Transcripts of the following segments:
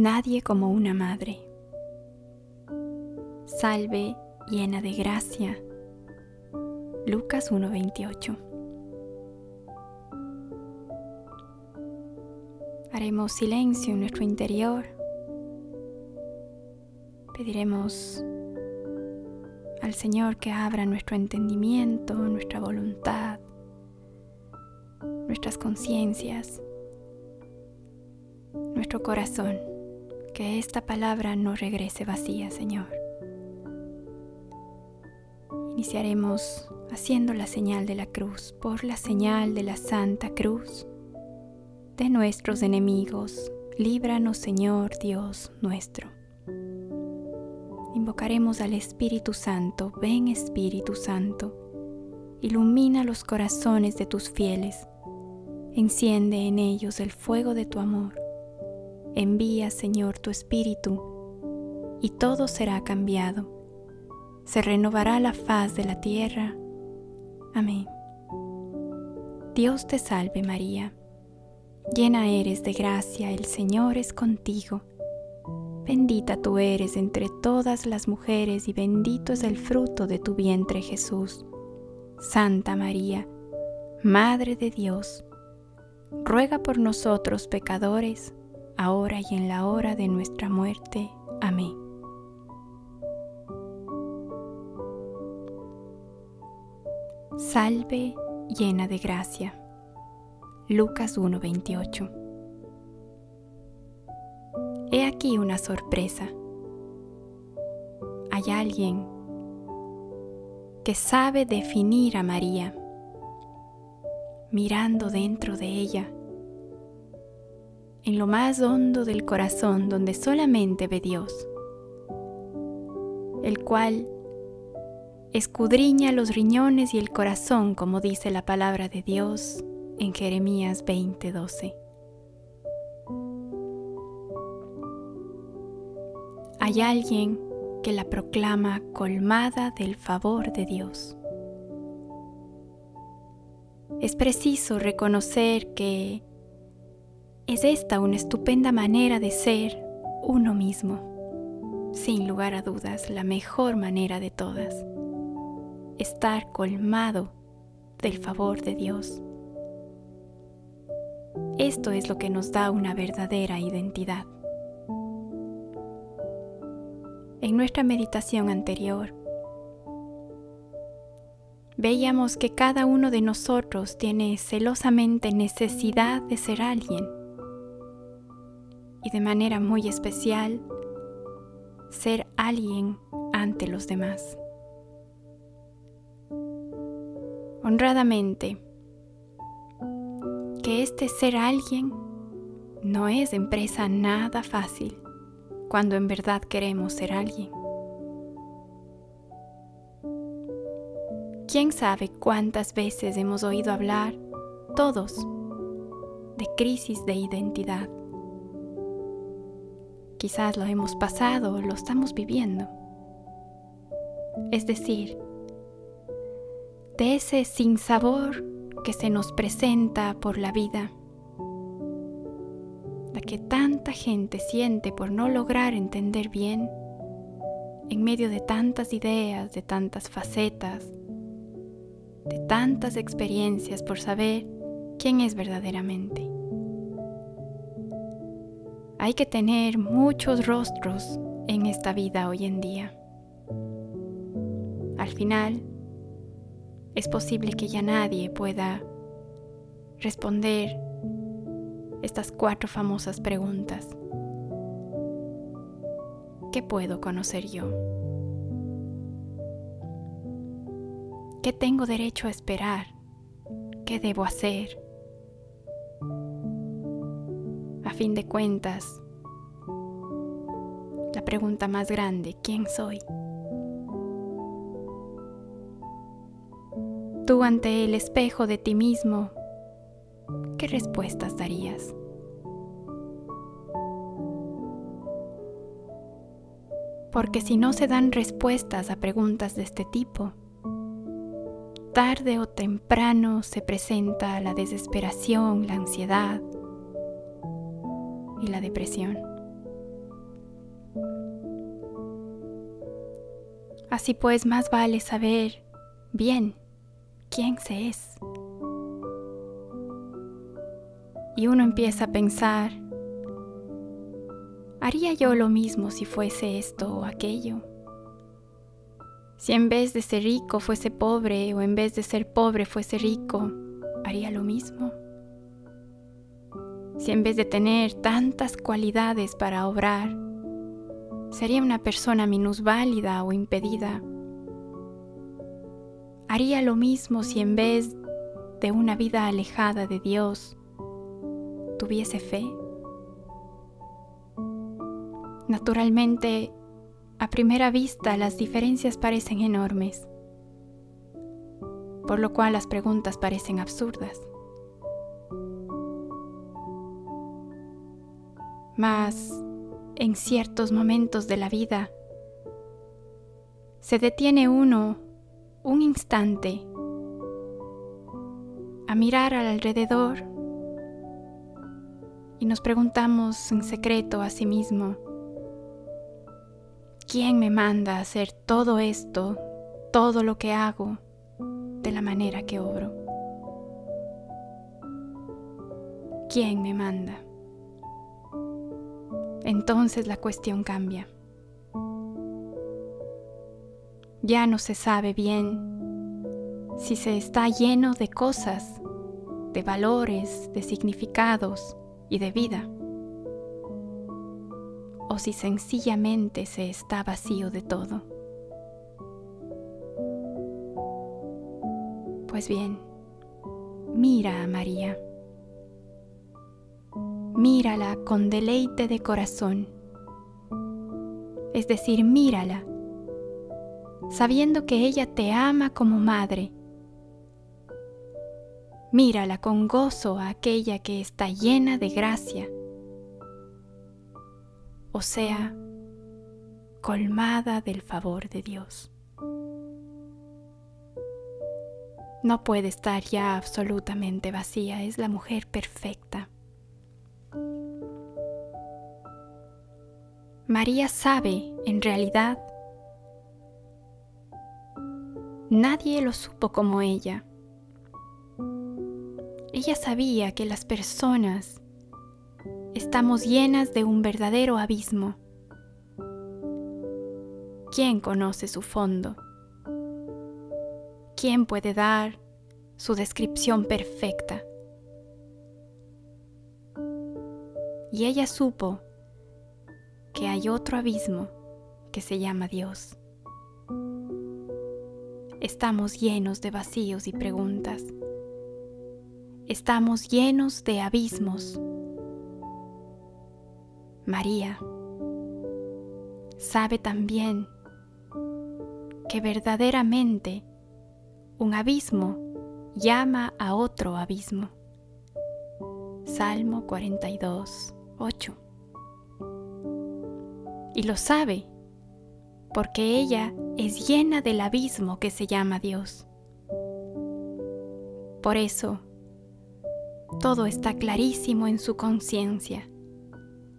nadie como una madre. Salve llena de gracia. Lucas 1:28. Haremos silencio en nuestro interior. Pediremos al Señor que abra nuestro entendimiento, nuestra voluntad, nuestras conciencias, nuestro corazón, que esta palabra no regrese vacía, Señor. Iniciaremos haciendo la señal de la cruz, por la señal de la Santa Cruz de nuestros enemigos. Líbranos, Señor Dios nuestro. Invocaremos al Espíritu Santo. Ven, Espíritu Santo. Ilumina los corazones de tus fieles. Enciende en ellos el fuego de tu amor. Envía, Señor, tu Espíritu, y todo será cambiado. Se renovará la faz de la tierra. Amén. Dios te salve María Llena eres de gracia, el Señor es contigo. Bendita tú eres entre todas las mujeres y bendito es el fruto de tu vientre Jesús. Santa María, Madre de Dios, ruega por nosotros pecadores, ahora y en la hora de nuestra muerte. Amén. Salve llena de gracia. Lucas 1:28. He aquí una sorpresa. Hay alguien que sabe definir a María, mirando dentro de ella, en lo más hondo del corazón donde solamente ve Dios, el cual escudriña los riñones y el corazón, como dice la palabra de Dios en Jeremías 20:12. Hay alguien que la proclama colmada del favor de Dios. Es preciso reconocer que es esta una estupenda manera de ser uno mismo, sin lugar a dudas la mejor manera de todas, estar colmado del favor de Dios. Esto es lo que nos da una verdadera identidad. En nuestra meditación anterior, veíamos que cada uno de nosotros tiene celosamente necesidad de ser alguien y de manera muy especial ser alguien ante los demás. Honradamente, que este ser alguien no es empresa nada fácil cuando en verdad queremos ser alguien. ¿Quién sabe cuántas veces hemos oído hablar, todos, de crisis de identidad? Quizás lo hemos pasado lo estamos viviendo. Es decir, de ese sinsabor que se nos presenta por la vida, la que tanta gente siente por no lograr entender bien, en medio de tantas ideas, de tantas facetas, de tantas experiencias por saber quién es verdaderamente. Hay que tener muchos rostros en esta vida hoy en día. Al final, es posible que ya nadie pueda responder estas cuatro famosas preguntas. ¿Qué puedo conocer yo? ¿Qué tengo derecho a esperar? ¿Qué debo hacer? A fin de cuentas, la pregunta más grande, ¿quién soy? Tú ante el espejo de ti mismo, ¿qué respuestas darías? Porque si no se dan respuestas a preguntas de este tipo, tarde o temprano se presenta la desesperación, la ansiedad y la depresión. Así pues, más vale saber bien quién se es. Y uno empieza a pensar, ¿haría yo lo mismo si fuese esto o aquello? Si en vez de ser rico fuese pobre o en vez de ser pobre fuese rico, ¿haría lo mismo? Si en vez de tener tantas cualidades para obrar, sería una persona minusválida o impedida, haría lo mismo si en vez de una vida alejada de Dios, tuviese fe. Naturalmente, a primera vista las diferencias parecen enormes, por lo cual las preguntas parecen absurdas. Mas, en ciertos momentos de la vida, se detiene uno un instante a mirar al alrededor y nos preguntamos en secreto a sí mismo, ¿Quién me manda a hacer todo esto, todo lo que hago, de la manera que obro? ¿Quién me manda? Entonces la cuestión cambia. Ya no se sabe bien si se está lleno de cosas, de valores, de significados y de vida o si sencillamente se está vacío de todo. Pues bien, mira a María. Mírala con deleite de corazón. Es decir, mírala, sabiendo que ella te ama como madre. Mírala con gozo a aquella que está llena de gracia o sea, colmada del favor de Dios. No puede estar ya absolutamente vacía, es la mujer perfecta. María sabe, en realidad, nadie lo supo como ella. Ella sabía que las personas estamos llenas de un verdadero abismo. ¿Quién conoce su fondo? ¿Quién puede dar su descripción perfecta? Y ella supo que hay otro abismo que se llama Dios. Estamos llenos de vacíos y preguntas. Estamos llenos de abismos María sabe también que verdaderamente un abismo llama a otro abismo. Salmo 42, 8. Y lo sabe porque ella es llena del abismo que se llama Dios. Por eso, todo está clarísimo en su conciencia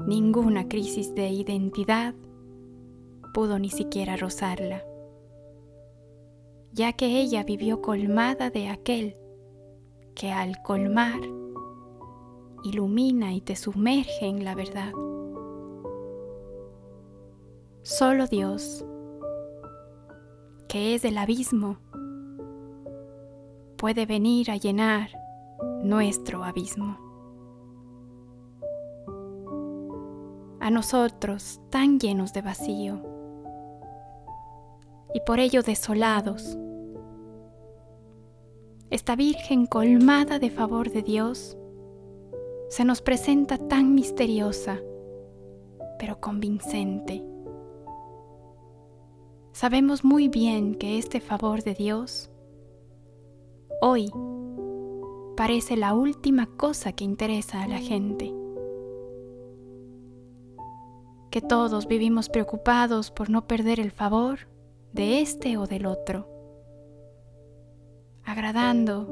Ninguna crisis de identidad pudo ni siquiera rozarla, ya que ella vivió colmada de aquel que al colmar ilumina y te sumerge en la verdad. Solo Dios, que es el abismo, puede venir a llenar nuestro abismo. a nosotros tan llenos de vacío y por ello desolados. Esta Virgen colmada de favor de Dios se nos presenta tan misteriosa, pero convincente. Sabemos muy bien que este favor de Dios hoy parece la última cosa que interesa a la gente que todos vivimos preocupados por no perder el favor de este o del otro, agradando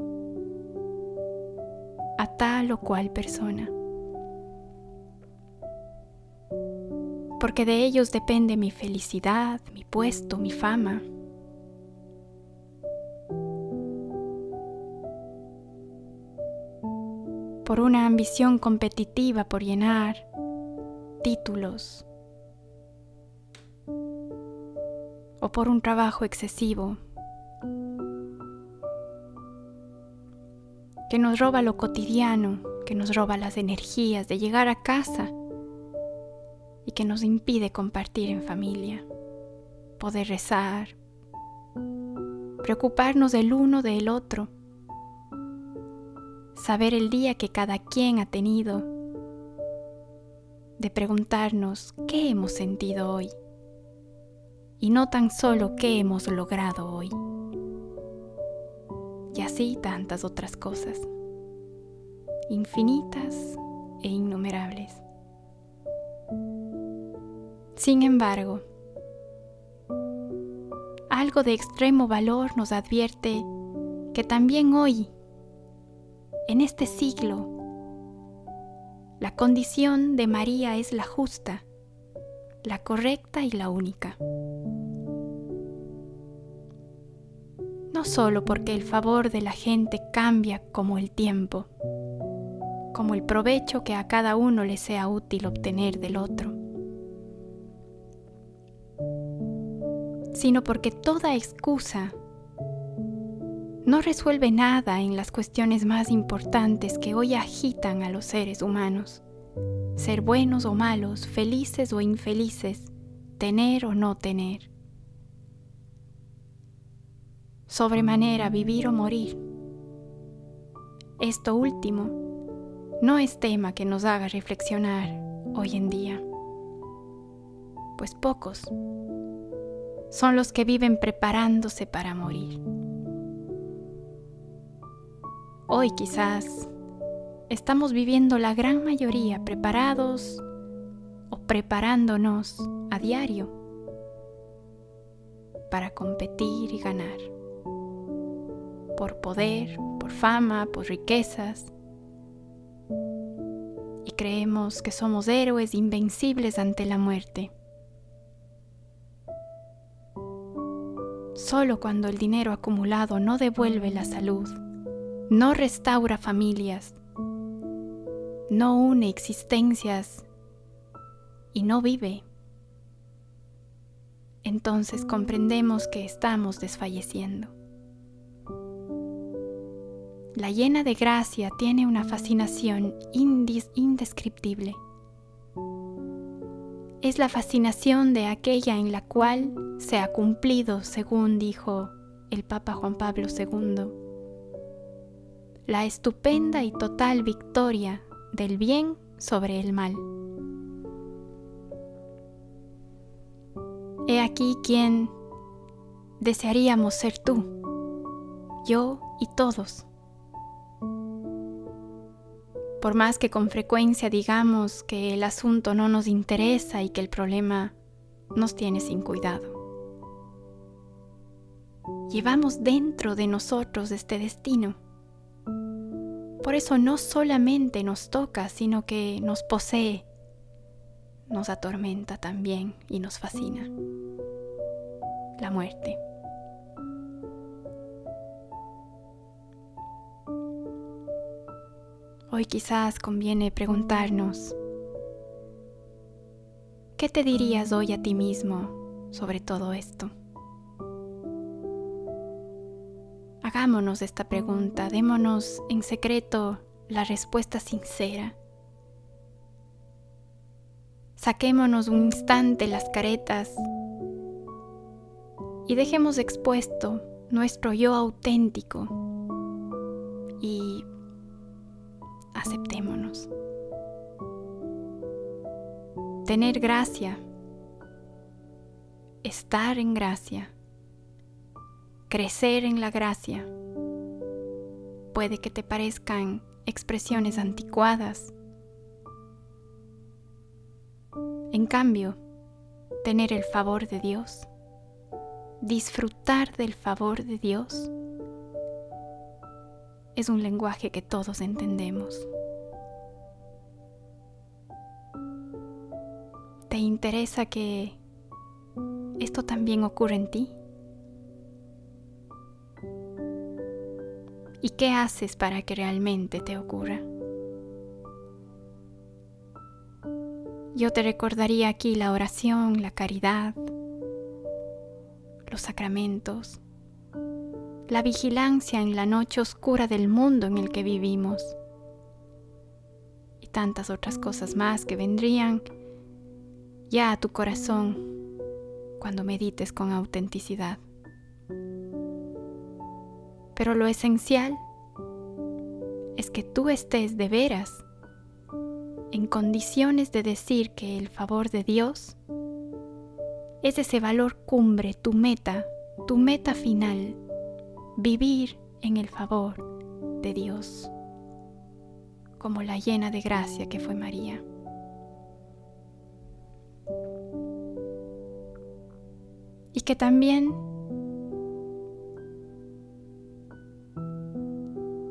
a tal o cual persona. porque de ellos depende mi felicidad, mi puesto, mi fama. por una ambición competitiva por llenar títulos. O por un trabajo excesivo. Que nos roba lo cotidiano, que nos roba las energías de llegar a casa que nos impide compartir en familia, poder rezar, preocuparnos del uno del otro, saber el día que cada quien ha tenido, de preguntarnos qué hemos sentido hoy y no tan solo qué hemos logrado hoy. Y así tantas otras cosas, infinitas e innumerables. Sin embargo, algo de extremo valor nos advierte que también hoy, en este siglo, la condición de María es la justa, la correcta y la única. No solo porque el favor de la gente cambia como el tiempo, como el provecho que a cada uno le sea útil obtener del otro, sino porque toda excusa no resuelve nada en las cuestiones más importantes que hoy agitan a los seres humanos. Ser buenos o malos, felices o infelices, tener o no tener. Sobremanera vivir o morir. Esto último no es tema que nos haga reflexionar hoy en día, pues pocos son los que viven preparándose para morir. Hoy quizás estamos viviendo la gran mayoría preparados o preparándonos a diario para competir y ganar. Por poder, por fama, por riquezas. Y creemos que somos héroes invencibles ante la muerte. Solo cuando el dinero acumulado no devuelve la salud, no restaura familias, no une existencias y no vive, entonces comprendemos que estamos desfalleciendo. La llena de gracia tiene una fascinación indescriptible es la fascinación de aquella en la cual se ha cumplido, según dijo el Papa Juan Pablo II, la estupenda y total victoria del bien sobre el mal. He aquí quien desearíamos ser tú, yo y todos por más que con frecuencia digamos que el asunto no nos interesa y que el problema nos tiene sin cuidado. Llevamos dentro de nosotros este destino. Por eso no solamente nos toca, sino que nos posee, nos atormenta también y nos fascina. La muerte. Hoy quizás conviene preguntarnos, ¿qué te dirías hoy a ti mismo sobre todo esto? Hagámonos esta pregunta, démonos en secreto la respuesta sincera. Saquémonos un instante las caretas y dejemos expuesto nuestro yo auténtico y aceptémonos. Tener gracia, estar en gracia, crecer en la gracia, puede que te parezcan expresiones anticuadas. En cambio, tener el favor de Dios, disfrutar del favor de Dios, es un lenguaje que todos entendemos. ¿Te interesa que esto también ocurre en ti? ¿Y qué haces para que realmente te ocurra? Yo te recordaría aquí la oración, la caridad, los sacramentos, la vigilancia en la noche oscura del mundo en el que vivimos y tantas otras cosas más que vendrían ya a tu corazón cuando medites con autenticidad. Pero lo esencial es que tú estés de veras en condiciones de decir que el favor de Dios es ese valor cumbre, tu meta, tu meta final, vivir en el favor de Dios, como la llena de gracia que fue María. Y que también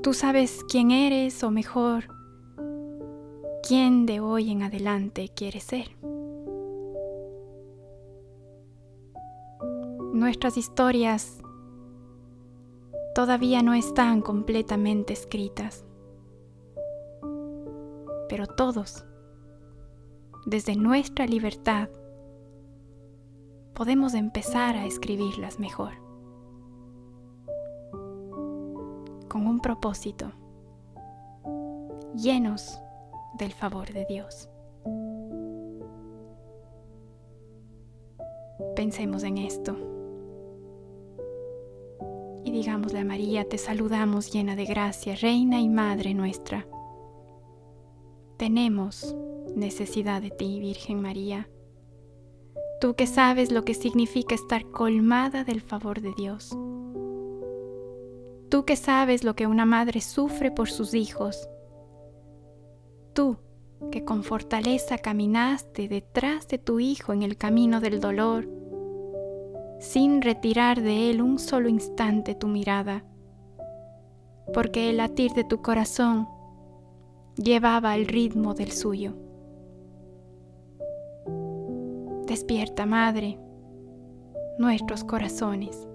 tú sabes quién eres o mejor, quién de hoy en adelante quieres ser. Nuestras historias todavía no están completamente escritas, pero todos, desde nuestra libertad, podemos empezar a escribirlas mejor, con un propósito, llenos del favor de Dios. Pensemos en esto. Y digámosle a María, te saludamos llena de gracia, Reina y Madre nuestra. Tenemos necesidad de ti, Virgen María. Tú que sabes lo que significa estar colmada del favor de Dios. Tú que sabes lo que una madre sufre por sus hijos tú que con fortaleza caminaste detrás de tu Hijo en el camino del dolor, sin retirar de Él un solo instante tu mirada, porque el latir de tu corazón llevaba el ritmo del suyo. Despierta, Madre, nuestros corazones,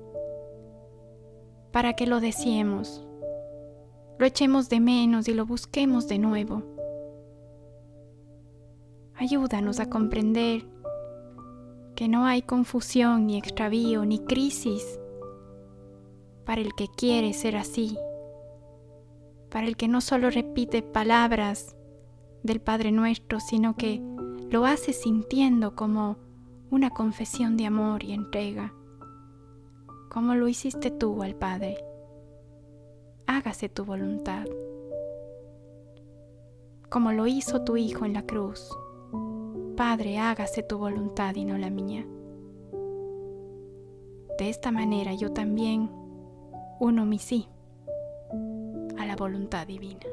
para que lo deseemos, lo echemos de menos y lo busquemos de nuevo Ayúdanos a comprender que no hay confusión, ni extravío, ni crisis para el que quiere ser así, para el que no solo repite palabras del Padre nuestro, sino que lo hace sintiendo como una confesión de amor y entrega, como lo hiciste tú al Padre. Hágase tu voluntad, como lo hizo tu Hijo en la cruz. Padre, hágase tu voluntad y no la mía. De esta manera yo también uno mi sí a la voluntad divina.